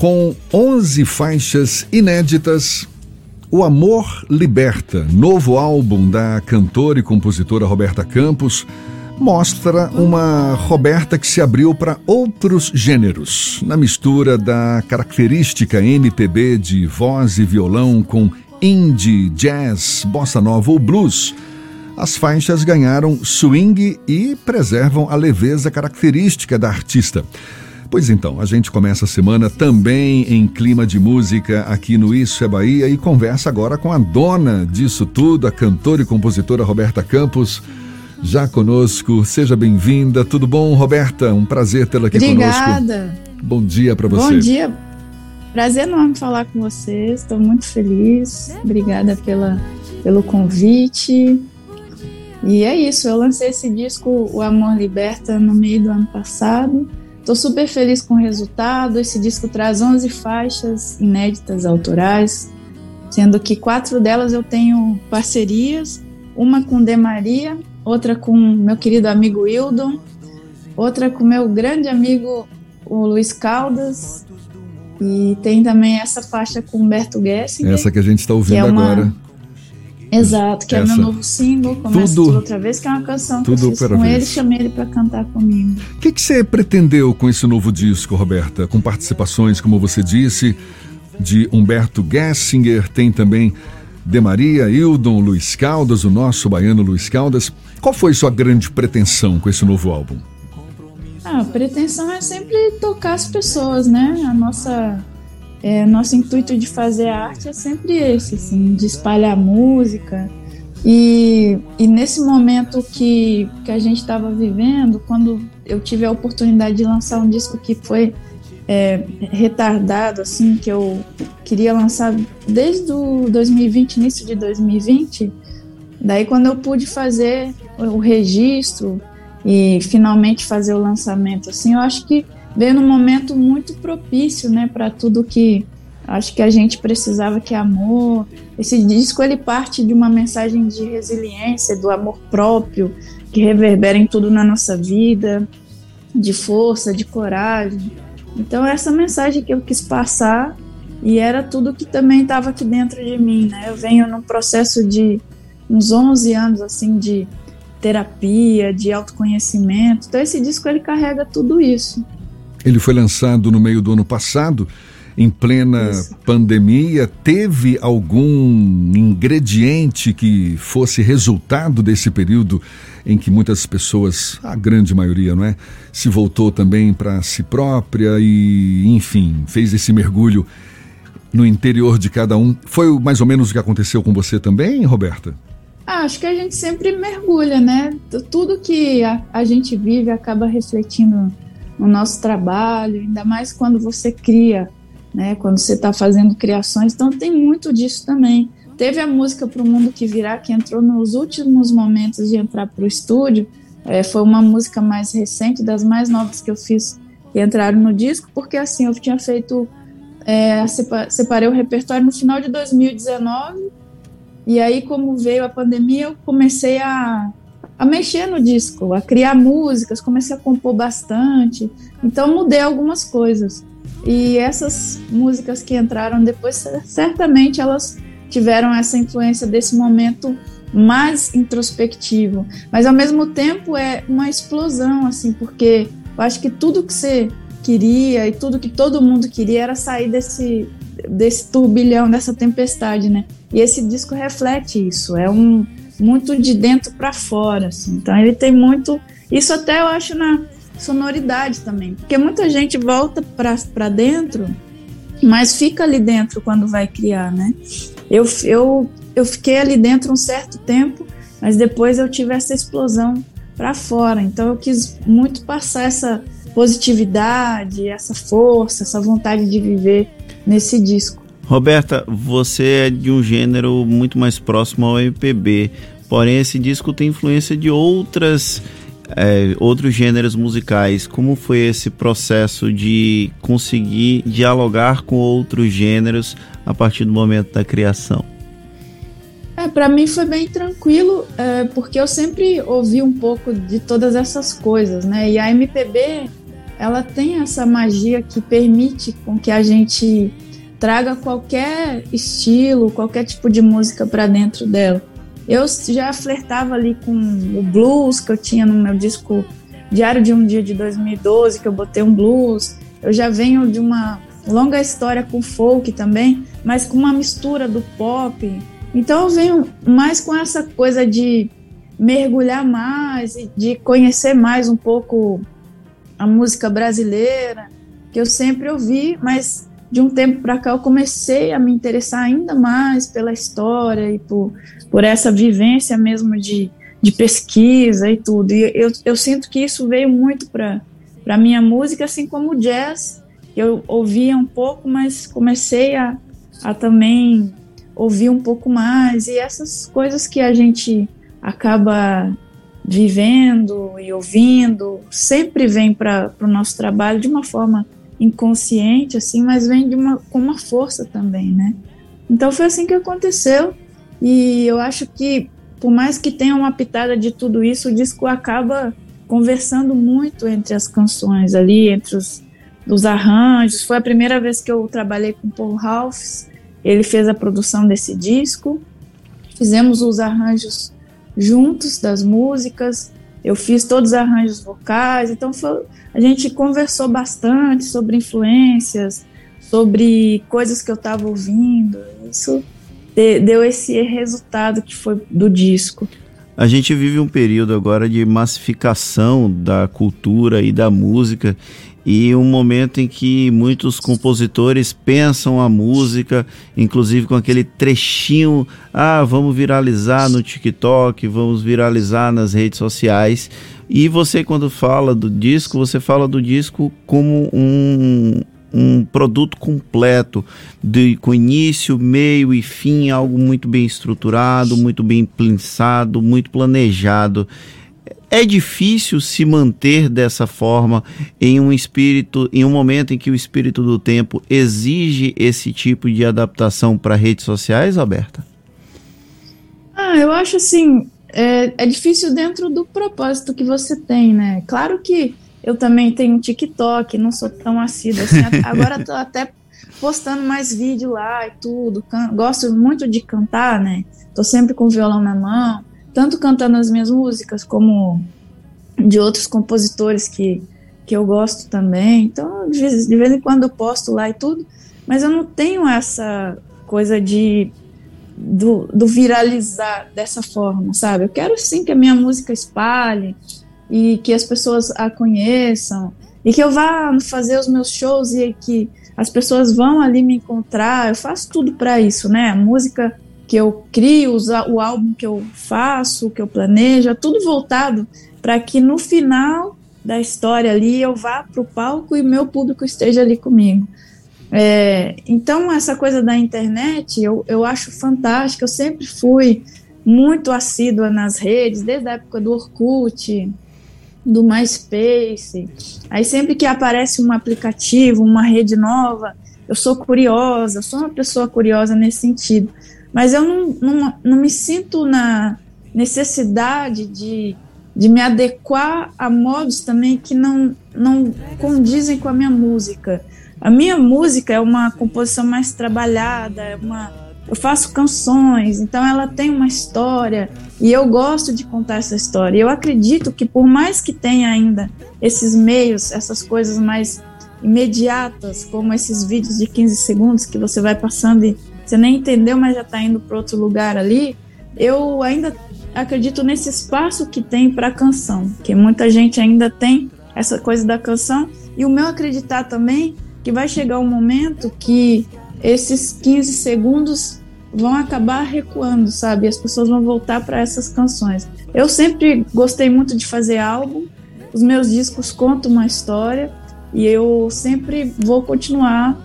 Com 11 faixas inéditas, O Amor Liberta, novo álbum da cantora e compositora Roberta Campos, mostra uma Roberta que se abriu para outros gêneros, na mistura da característica MPB de voz e violão com indie, jazz, bossa nova ou blues. As faixas ganharam swing e preservam a leveza característica da artista. Pois então, a gente começa a semana também em clima de música aqui no Isso é Bahia e conversa agora com a dona disso tudo, a cantora e compositora Roberta Campos, já conosco. Seja bem-vinda. Tudo bom, Roberta? Um prazer tê-la aqui Obrigada. conosco. Obrigada. Bom dia para você. Bom dia. Prazer enorme falar com vocês. Estou muito feliz. Obrigada pela, pelo convite. E é isso. Eu lancei esse disco, O Amor Liberta, no meio do ano passado. Estou super feliz com o resultado. Esse disco traz 11 faixas inéditas autorais, sendo que quatro delas eu tenho parcerias, uma com De Maria, outra com meu querido amigo Hildon, outra com meu grande amigo o Luiz Caldas, e tem também essa faixa com Humberto Gessinger. Essa que a gente está ouvindo é uma... agora. Exato, que Essa. é meu novo single, Começa tudo, tudo outra vez, que é uma canção que eu fiz com vez. ele, chamei ele para cantar comigo. O que, que você pretendeu com esse novo disco, Roberta? Com participações, como você disse, de Humberto Gessinger, tem também De Maria, Hildon, Luiz Caldas, o nosso baiano Luiz Caldas. Qual foi sua grande pretensão com esse novo álbum? Ah, a pretensão é sempre tocar as pessoas, né? A nossa é, nosso intuito de fazer arte é sempre esse, assim, de espalhar música. E, e nesse momento que, que a gente estava vivendo, quando eu tive a oportunidade de lançar um disco que foi é, retardado, assim, que eu queria lançar desde o 2020, início de 2020, daí quando eu pude fazer o registro e finalmente fazer o lançamento, assim, eu acho que veio num momento muito propício, né, para tudo que acho que a gente precisava, que é amor. Esse disco ele parte de uma mensagem de resiliência, do amor próprio, que reverbera em tudo na nossa vida, de força, de coragem. Então essa mensagem que eu quis passar e era tudo que também estava aqui dentro de mim, né? Eu venho num processo de uns 11 anos assim de terapia, de autoconhecimento. Então esse disco ele carrega tudo isso. Ele foi lançado no meio do ano passado, em plena Isso. pandemia. Teve algum ingrediente que fosse resultado desse período em que muitas pessoas, a grande maioria, não é, se voltou também para si própria e, enfim, fez esse mergulho no interior de cada um. Foi mais ou menos o que aconteceu com você também, Roberta? Ah, acho que a gente sempre mergulha, né? Tudo que a, a gente vive acaba refletindo no nosso trabalho, ainda mais quando você cria, né? Quando você está fazendo criações, então tem muito disso também. Teve a música para o mundo que virá que entrou nos últimos momentos de entrar para o estúdio. É, foi uma música mais recente, das mais novas que eu fiz que entraram no disco, porque assim eu tinha feito, é, separei o repertório no final de 2019 e aí como veio a pandemia eu comecei a a mexer no disco, a criar músicas, comecei a compor bastante. Então mudei algumas coisas. E essas músicas que entraram depois, certamente elas tiveram essa influência desse momento mais introspectivo, mas ao mesmo tempo é uma explosão assim, porque eu acho que tudo que você queria e tudo que todo mundo queria era sair desse desse turbilhão, dessa tempestade, né? E esse disco reflete isso. É um muito de dentro para fora, assim. Então ele tem muito. Isso até eu acho na sonoridade também, porque muita gente volta para dentro, mas fica ali dentro quando vai criar, né? Eu, eu, eu fiquei ali dentro um certo tempo, mas depois eu tive essa explosão para fora. Então eu quis muito passar essa positividade, essa força, essa vontade de viver nesse disco. Roberta, você é de um gênero muito mais próximo ao MPB, porém esse disco tem influência de outras é, outros gêneros musicais. Como foi esse processo de conseguir dialogar com outros gêneros a partir do momento da criação? É, para mim foi bem tranquilo, é, porque eu sempre ouvi um pouco de todas essas coisas, né? E a MPB ela tem essa magia que permite com que a gente traga qualquer estilo, qualquer tipo de música para dentro dela. Eu já flertava ali com o blues que eu tinha no meu disco Diário de um Dia de 2012, que eu botei um blues. Eu já venho de uma longa história com folk também, mas com uma mistura do pop. Então eu venho mais com essa coisa de mergulhar mais e de conhecer mais um pouco a música brasileira, que eu sempre ouvi, mas de um tempo para cá eu comecei a me interessar ainda mais pela história e por, por essa vivência mesmo de, de pesquisa e tudo. E eu, eu sinto que isso veio muito para a minha música, assim como o jazz, eu ouvia um pouco, mas comecei a, a também ouvir um pouco mais. E essas coisas que a gente acaba vivendo e ouvindo sempre vem para o nosso trabalho de uma forma inconsciente, assim, mas vem de uma, com uma força também, né? Então foi assim que aconteceu e eu acho que por mais que tenha uma pitada de tudo isso, o disco acaba conversando muito entre as canções ali, entre os, os arranjos. Foi a primeira vez que eu trabalhei com Paul Ralphs, ele fez a produção desse disco. Fizemos os arranjos juntos das músicas. Eu fiz todos os arranjos vocais, então foi, a gente conversou bastante sobre influências, sobre coisas que eu estava ouvindo. Isso deu esse resultado que foi do disco. A gente vive um período agora de massificação da cultura e da música e um momento em que muitos compositores pensam a música, inclusive com aquele trechinho, ah, vamos viralizar no TikTok, vamos viralizar nas redes sociais. E você quando fala do disco, você fala do disco como um, um produto completo, de, com início, meio e fim, algo muito bem estruturado, muito bem pensado, muito planejado. É difícil se manter dessa forma em um espírito, em um momento em que o espírito do tempo exige esse tipo de adaptação para redes sociais, Alberta? Ah, eu acho assim, é, é difícil dentro do propósito que você tem, né? Claro que eu também tenho TikTok, não sou tão assídua assim. Agora tô até postando mais vídeo lá e tudo. Gosto muito de cantar, né? Tô sempre com o violão na mão tanto cantando as minhas músicas como de outros compositores que, que eu gosto também. Então, de vez, de vez em quando eu posto lá e tudo, mas eu não tenho essa coisa de do, do, viralizar dessa forma, sabe? Eu quero sim que a minha música espalhe e que as pessoas a conheçam e que eu vá fazer os meus shows e que as pessoas vão ali me encontrar. Eu faço tudo para isso, né? A música que eu crio, o álbum que eu faço, que eu planejo, é tudo voltado para que no final da história ali eu vá para o palco e meu público esteja ali comigo. É, então, essa coisa da internet eu, eu acho fantástica. Eu sempre fui muito assídua nas redes, desde a época do Orkut, do MySpace. Aí, sempre que aparece um aplicativo, uma rede nova, eu sou curiosa, eu sou uma pessoa curiosa nesse sentido mas eu não, não, não me sinto na necessidade de, de me adequar a modos também que não, não condizem com a minha música. A minha música é uma composição mais trabalhada, é uma, eu faço canções, então ela tem uma história e eu gosto de contar essa história. Eu acredito que por mais que tenha ainda esses meios, essas coisas mais imediatas, como esses vídeos de 15 segundos que você vai passando e você nem entendeu, mas já está indo para outro lugar ali. Eu ainda acredito nesse espaço que tem para a canção, que muita gente ainda tem essa coisa da canção. E o meu acreditar também que vai chegar um momento que esses 15 segundos vão acabar recuando, sabe? As pessoas vão voltar para essas canções. Eu sempre gostei muito de fazer álbum, os meus discos contam uma história e eu sempre vou continuar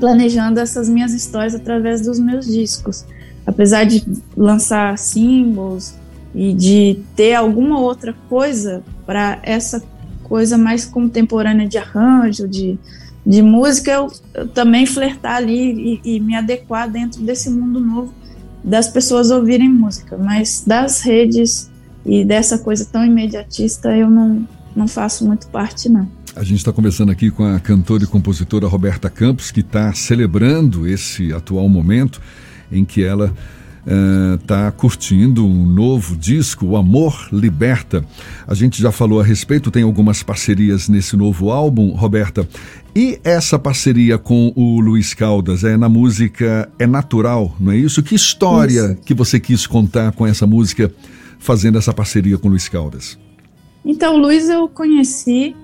planejando essas minhas histórias através dos meus discos. Apesar de lançar singles e de ter alguma outra coisa para essa coisa mais contemporânea de arranjo, de, de música, eu, eu também flertar ali e, e me adequar dentro desse mundo novo das pessoas ouvirem música. Mas das redes e dessa coisa tão imediatista eu não, não faço muito parte, não. A gente está conversando aqui com a cantora e compositora Roberta Campos, que está celebrando esse atual momento em que ela está uh, curtindo um novo disco, O Amor Liberta. A gente já falou a respeito, tem algumas parcerias nesse novo álbum, Roberta. E essa parceria com o Luiz Caldas é na música É Natural, não é isso? Que história isso. que você quis contar com essa música, fazendo essa parceria com o Luiz Caldas? Então, o Luiz eu conheci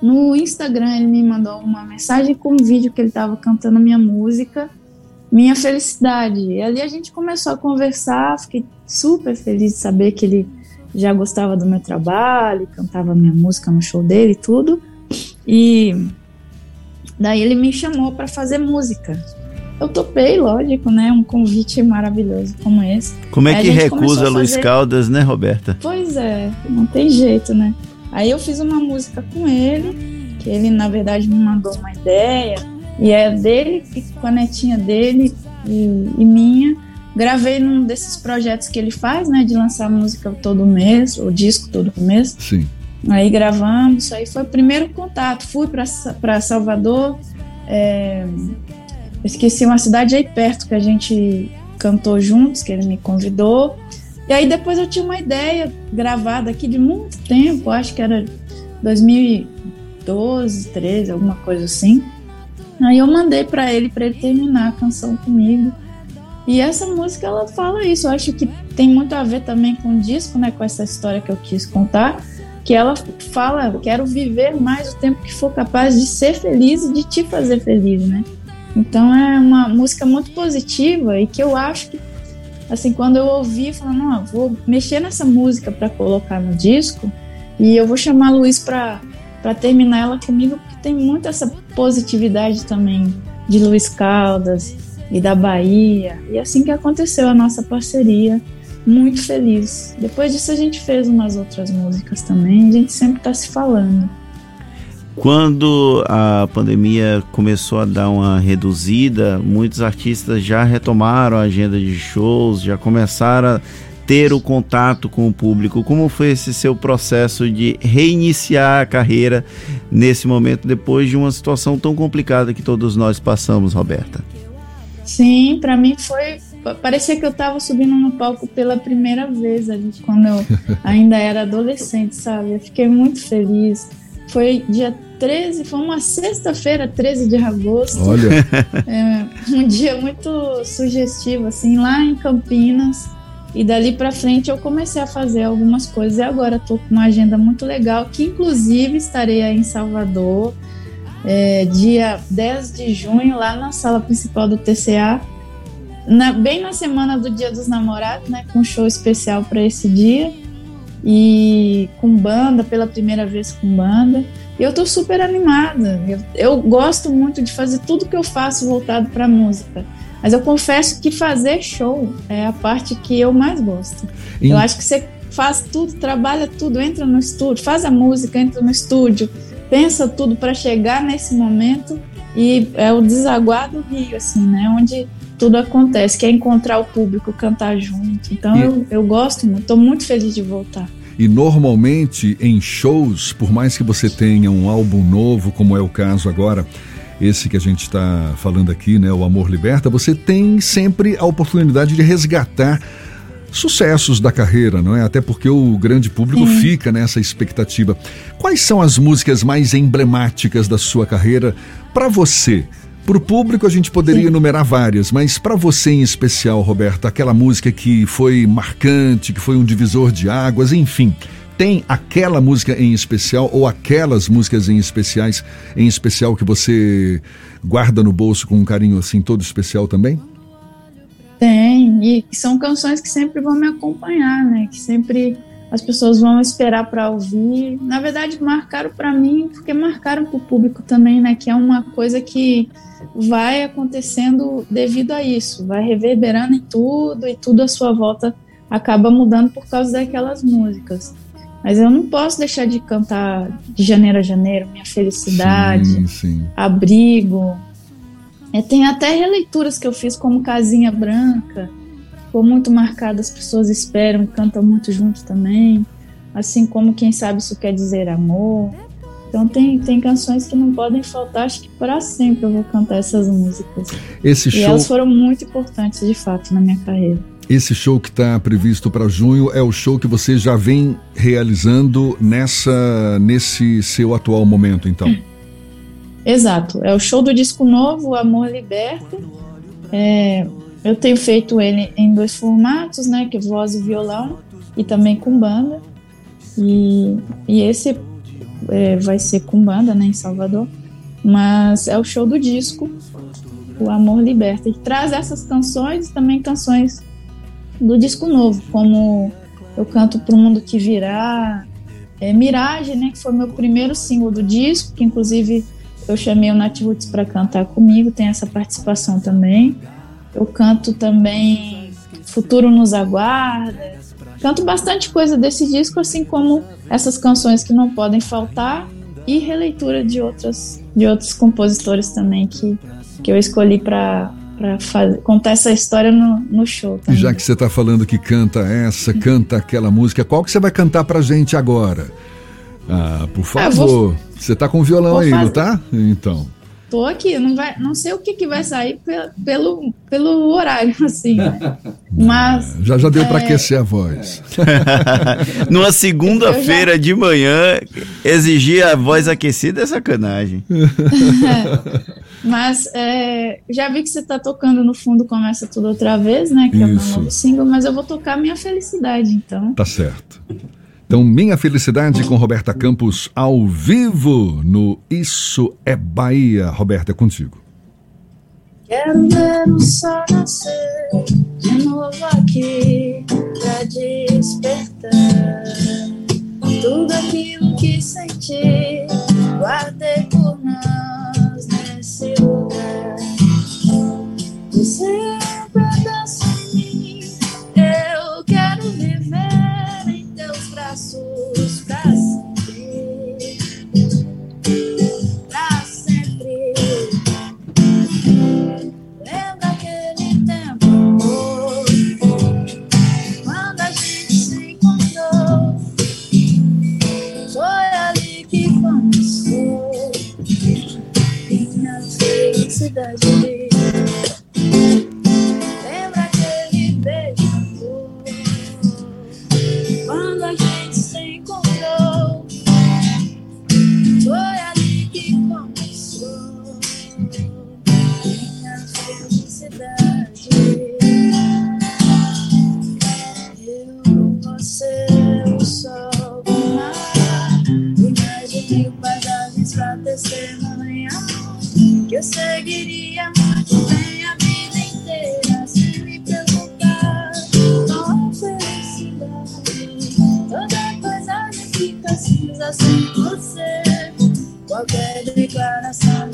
no Instagram, ele me mandou uma mensagem com um vídeo que ele estava cantando minha música minha felicidade. E ali a gente começou a conversar, fiquei super feliz de saber que ele já gostava do meu trabalho, cantava minha música no show dele e tudo. E daí ele me chamou para fazer música. Eu topei, lógico, né? Um convite maravilhoso como esse. Como é que recusa fazer... Luiz Caldas, né, Roberta? Pois é, não tem jeito, né? Aí eu fiz uma música com ele, que ele na verdade me mandou uma ideia e é dele, com a netinha dele e, e, minha. Gravei num desses projetos que ele faz, né? De lançar música todo mês, o disco todo mês. Sim. Aí gravamos, isso aí foi o primeiro contato. Fui para Salvador, é, esqueci uma cidade aí perto que a gente cantou juntos, que ele me convidou. E aí depois eu tinha uma ideia gravada aqui de muito tempo, acho que era 2012, 13, alguma coisa assim. Aí eu mandei para ele para ele terminar a canção comigo. E essa música ela fala isso. Eu acho que tem muito a ver também com o disco, né, com essa história que eu quis contar, que ela fala, quero viver mais o tempo que for capaz de ser feliz e de te fazer feliz, né? Então é uma música muito positiva e que eu acho que assim, quando eu ouvi, falando, não, vou mexer nessa música para colocar no disco e eu vou chamar Luiz para para terminar ela comigo, porque tem muito essa positividade também de Luiz Caldas e da Bahia. E assim que aconteceu a nossa parceria, muito feliz. Depois disso a gente fez umas outras músicas também, a gente sempre está se falando. Quando a pandemia começou a dar uma reduzida, muitos artistas já retomaram a agenda de shows, já começaram a ter o contato com o público. Como foi esse seu processo de reiniciar a carreira nesse momento, depois de uma situação tão complicada que todos nós passamos, Roberta? Sim, para mim foi. Parecia que eu estava subindo no palco pela primeira vez ali, quando eu ainda era adolescente, sabe? Eu fiquei muito feliz. Foi dia 13, foi uma sexta-feira, 13 de agosto. Olha! É, um dia muito sugestivo, assim, lá em Campinas. E dali para frente eu comecei a fazer algumas coisas e agora estou com uma agenda muito legal, que inclusive estarei aí em Salvador, é, dia 10 de junho, lá na sala principal do TCA, na, bem na semana do Dia dos Namorados, né, com um show especial para esse dia e com banda, pela primeira vez com banda. E eu tô super animada. Eu, eu gosto muito de fazer tudo que eu faço voltado para música. Mas eu confesso que fazer show é a parte que eu mais gosto. Eu acho que você faz tudo, trabalha tudo, entra no estúdio, faz a música, entra no estúdio, pensa tudo para chegar nesse momento e é o desaguar do rio, assim, né? Onde tudo acontece, que é encontrar o público, cantar junto. Então e... eu, eu gosto muito, estou muito feliz de voltar. E normalmente em shows, por mais que você tenha um álbum novo, como é o caso agora, esse que a gente está falando aqui, né, o Amor Liberta, você tem sempre a oportunidade de resgatar sucessos da carreira, não é? Até porque o grande público Sim. fica nessa expectativa. Quais são as músicas mais emblemáticas da sua carreira para você? Para o público a gente poderia Sim. enumerar várias, mas para você em especial, Roberta, aquela música que foi marcante, que foi um divisor de águas, enfim tem aquela música em especial ou aquelas músicas em especiais, em especial que você guarda no bolso com um carinho assim todo especial também? Tem, e são canções que sempre vão me acompanhar, né? Que sempre as pessoas vão esperar para ouvir. Na verdade, marcaram para mim porque marcaram para o público também, né? Que é uma coisa que vai acontecendo devido a isso, vai reverberando em tudo e tudo à sua volta acaba mudando por causa daquelas músicas. Mas eu não posso deixar de cantar de janeiro a janeiro, minha felicidade, sim, sim. abrigo. É, tem até releituras que eu fiz como Casinha Branca, ficou muito marcada, as pessoas esperam cantam muito junto também. Assim como Quem Sabe Isso Quer Dizer Amor. Então tem, tem canções que não podem faltar, acho que para sempre eu vou cantar essas músicas. Esse e show... elas foram muito importantes, de fato, na minha carreira. Esse show que está previsto para junho é o show que você já vem realizando nessa nesse seu atual momento, então. Exato, é o show do disco novo, Amor Liberta. É, eu tenho feito ele em dois formatos, né, que é voz e violão e também com banda. E, e esse é, vai ser com banda, né, em Salvador. Mas é o show do disco, o Amor Liberta, e traz essas canções e também canções do disco novo, como eu canto Pro Mundo Que Virá, é, Mirage, né, que foi meu primeiro single do disco, que inclusive eu chamei o Nat Roots para cantar comigo, tem essa participação também. Eu canto também Futuro Nos Aguarda, Canto bastante coisa desse disco, assim como essas canções que não podem faltar e releitura de outras de outros compositores também que, que eu escolhi para para contar essa história no, no show. Também. E já que você está falando que canta essa, canta aquela música, qual que você vai cantar pra gente agora? Ah, por favor. Ah, vou, você tá com violão aí, fazer. não tá? Então. Tô aqui, não, vai, não sei o que, que vai sair pelo, pelo horário, assim, né? Mas. Já, já deu é... para aquecer a voz. Numa segunda-feira já... de manhã, exigir a voz aquecida é sacanagem. Mas é, já vi que você tá tocando no fundo Começa Tudo Outra Vez, né? Que Isso. é o meu novo single, mas eu vou tocar Minha Felicidade, então. Tá certo. Então, Minha Felicidade com Roberta Campos ao vivo no Isso é Bahia. Roberta, é contigo. Quero ver o sol nascer de novo aqui pra despertar tudo aquilo que senti. Guardei Eu seguiria muito bem a vida inteira sem me preocupar com felicidade. Toda paisagem fica cinza sem você. Qualquer declaração.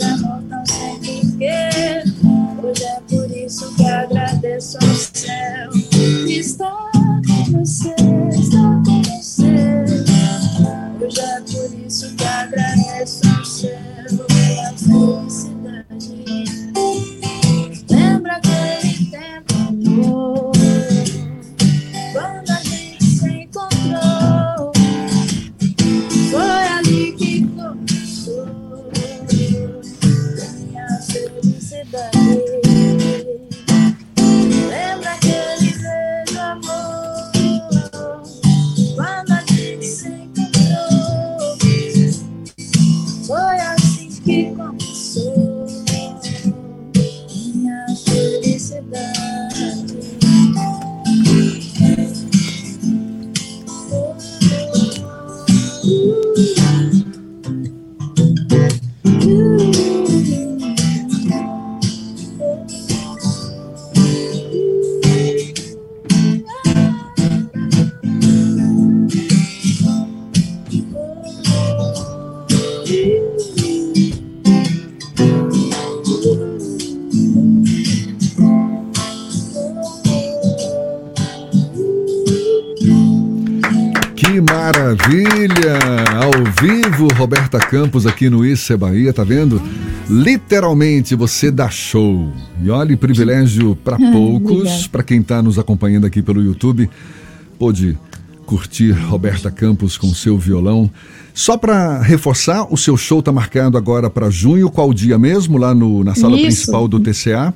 Roberta Campos aqui no Isso é Bahia, tá vendo? Literalmente você dá show. E olha, privilégio para poucos, para quem está nos acompanhando aqui pelo YouTube, pôde curtir Roberta Campos com seu violão. Só para reforçar, o seu show está marcado agora para junho, qual dia mesmo, lá no, na sala Isso. principal do TCA?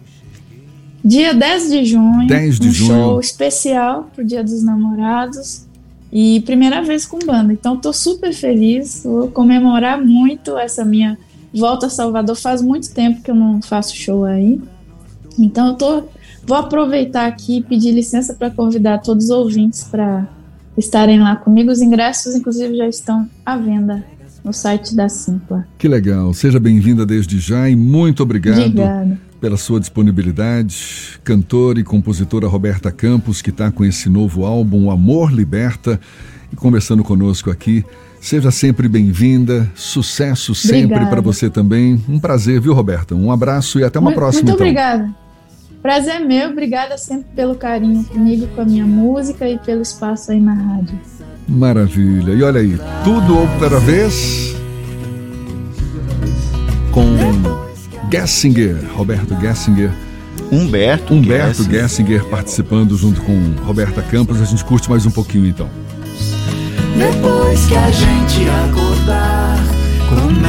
Dia 10 de junho. 10 de um junho. show especial pro Dia dos Namorados. E primeira vez com banda. Então tô super feliz. Vou comemorar muito essa minha volta a Salvador. Faz muito tempo que eu não faço show aí. Então eu tô vou aproveitar aqui e pedir licença para convidar todos os ouvintes para estarem lá comigo. Os ingressos, inclusive, já estão à venda no site da Simpla. Que legal. Seja bem-vinda desde já e muito obrigado Obrigada. Pela sua disponibilidade. Cantora e compositora Roberta Campos, que está com esse novo álbum, O Amor Liberta, e conversando conosco aqui. Seja sempre bem-vinda, sucesso sempre para você também. Um prazer, viu, Roberta? Um abraço e até uma muito, próxima. Muito então. obrigada. Prazer é meu, obrigada sempre pelo carinho comigo, com a minha música e pelo espaço aí na rádio. Maravilha. E olha aí, tudo outra vez Gessinger, Roberto Gessinger. Humberto, Humberto Gessinger. Gessinger participando junto com Roberta Campos. A gente curte mais um pouquinho então. Depois que a gente acordar, começa